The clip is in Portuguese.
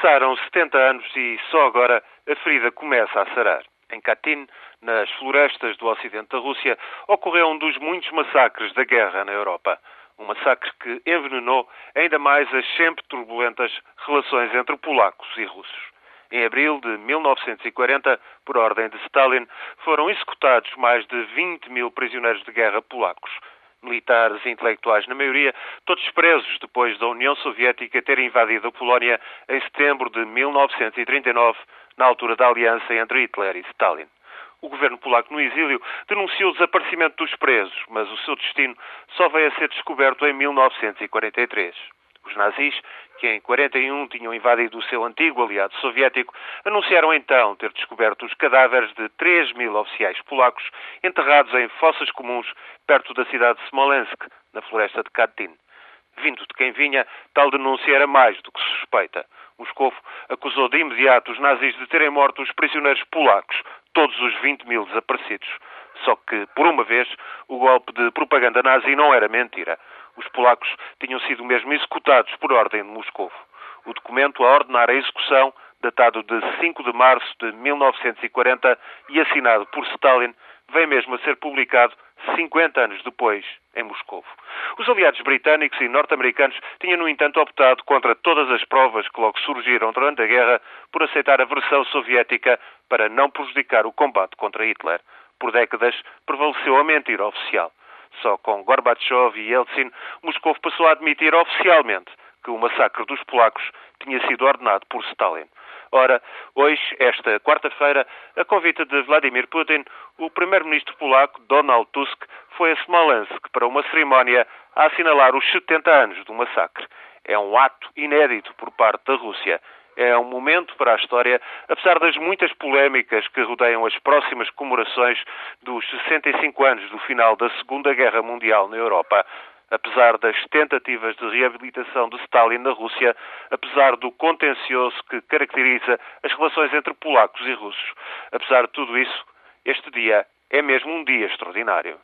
Passaram 70 anos e só agora a ferida começa a sarar. Em Katyn, nas florestas do ocidente da Rússia, ocorreu um dos muitos massacres da guerra na Europa. Um massacre que envenenou ainda mais as sempre turbulentas relações entre polacos e russos. Em abril de 1940, por ordem de Stalin, foram executados mais de 20 mil prisioneiros de guerra polacos militares e intelectuais, na maioria todos presos depois da União Soviética ter invadido a Polónia em setembro de 1939, na altura da aliança entre Hitler e Stalin. O governo polaco no exílio denunciou o desaparecimento dos presos, mas o seu destino só veio a ser descoberto em 1943. Os nazis, que em 41 tinham invadido o seu antigo aliado soviético, anunciaram então ter descoberto os cadáveres de 3 mil oficiais polacos enterrados em fossas comuns perto da cidade de Smolensk, na floresta de Katyn. Vindo de quem vinha, tal denúncia era mais do que suspeita. Moscovo acusou de imediato os nazis de terem morto os prisioneiros polacos, todos os 20 mil desaparecidos. Só que, por uma vez, o golpe de propaganda nazi não era mentira. Os polacos tinham sido mesmo executados por ordem de Moscou. O documento a ordenar a execução, datado de 5 de março de 1940 e assinado por Stalin, vem mesmo a ser publicado 50 anos depois, em Moscou. Os aliados britânicos e norte-americanos tinham, no entanto, optado contra todas as provas que logo surgiram durante a guerra por aceitar a versão soviética para não prejudicar o combate contra Hitler. Por décadas, prevaleceu a mentira oficial. Só com Gorbachev e Yeltsin, Moscou passou a admitir oficialmente que o massacre dos polacos tinha sido ordenado por Stalin. Ora, hoje, esta quarta-feira, a convite de Vladimir Putin, o primeiro-ministro polaco Donald Tusk foi a Smolensk para uma cerimónia a assinalar os 70 anos do massacre. É um ato inédito por parte da Rússia. É um momento para a história, apesar das muitas polémicas que rodeiam as próximas comemorações dos 65 anos do final da Segunda Guerra Mundial na Europa apesar das tentativas de reabilitação de Stalin na Rússia, apesar do contencioso que caracteriza as relações entre polacos e russos. Apesar de tudo isso, este dia é mesmo um dia extraordinário.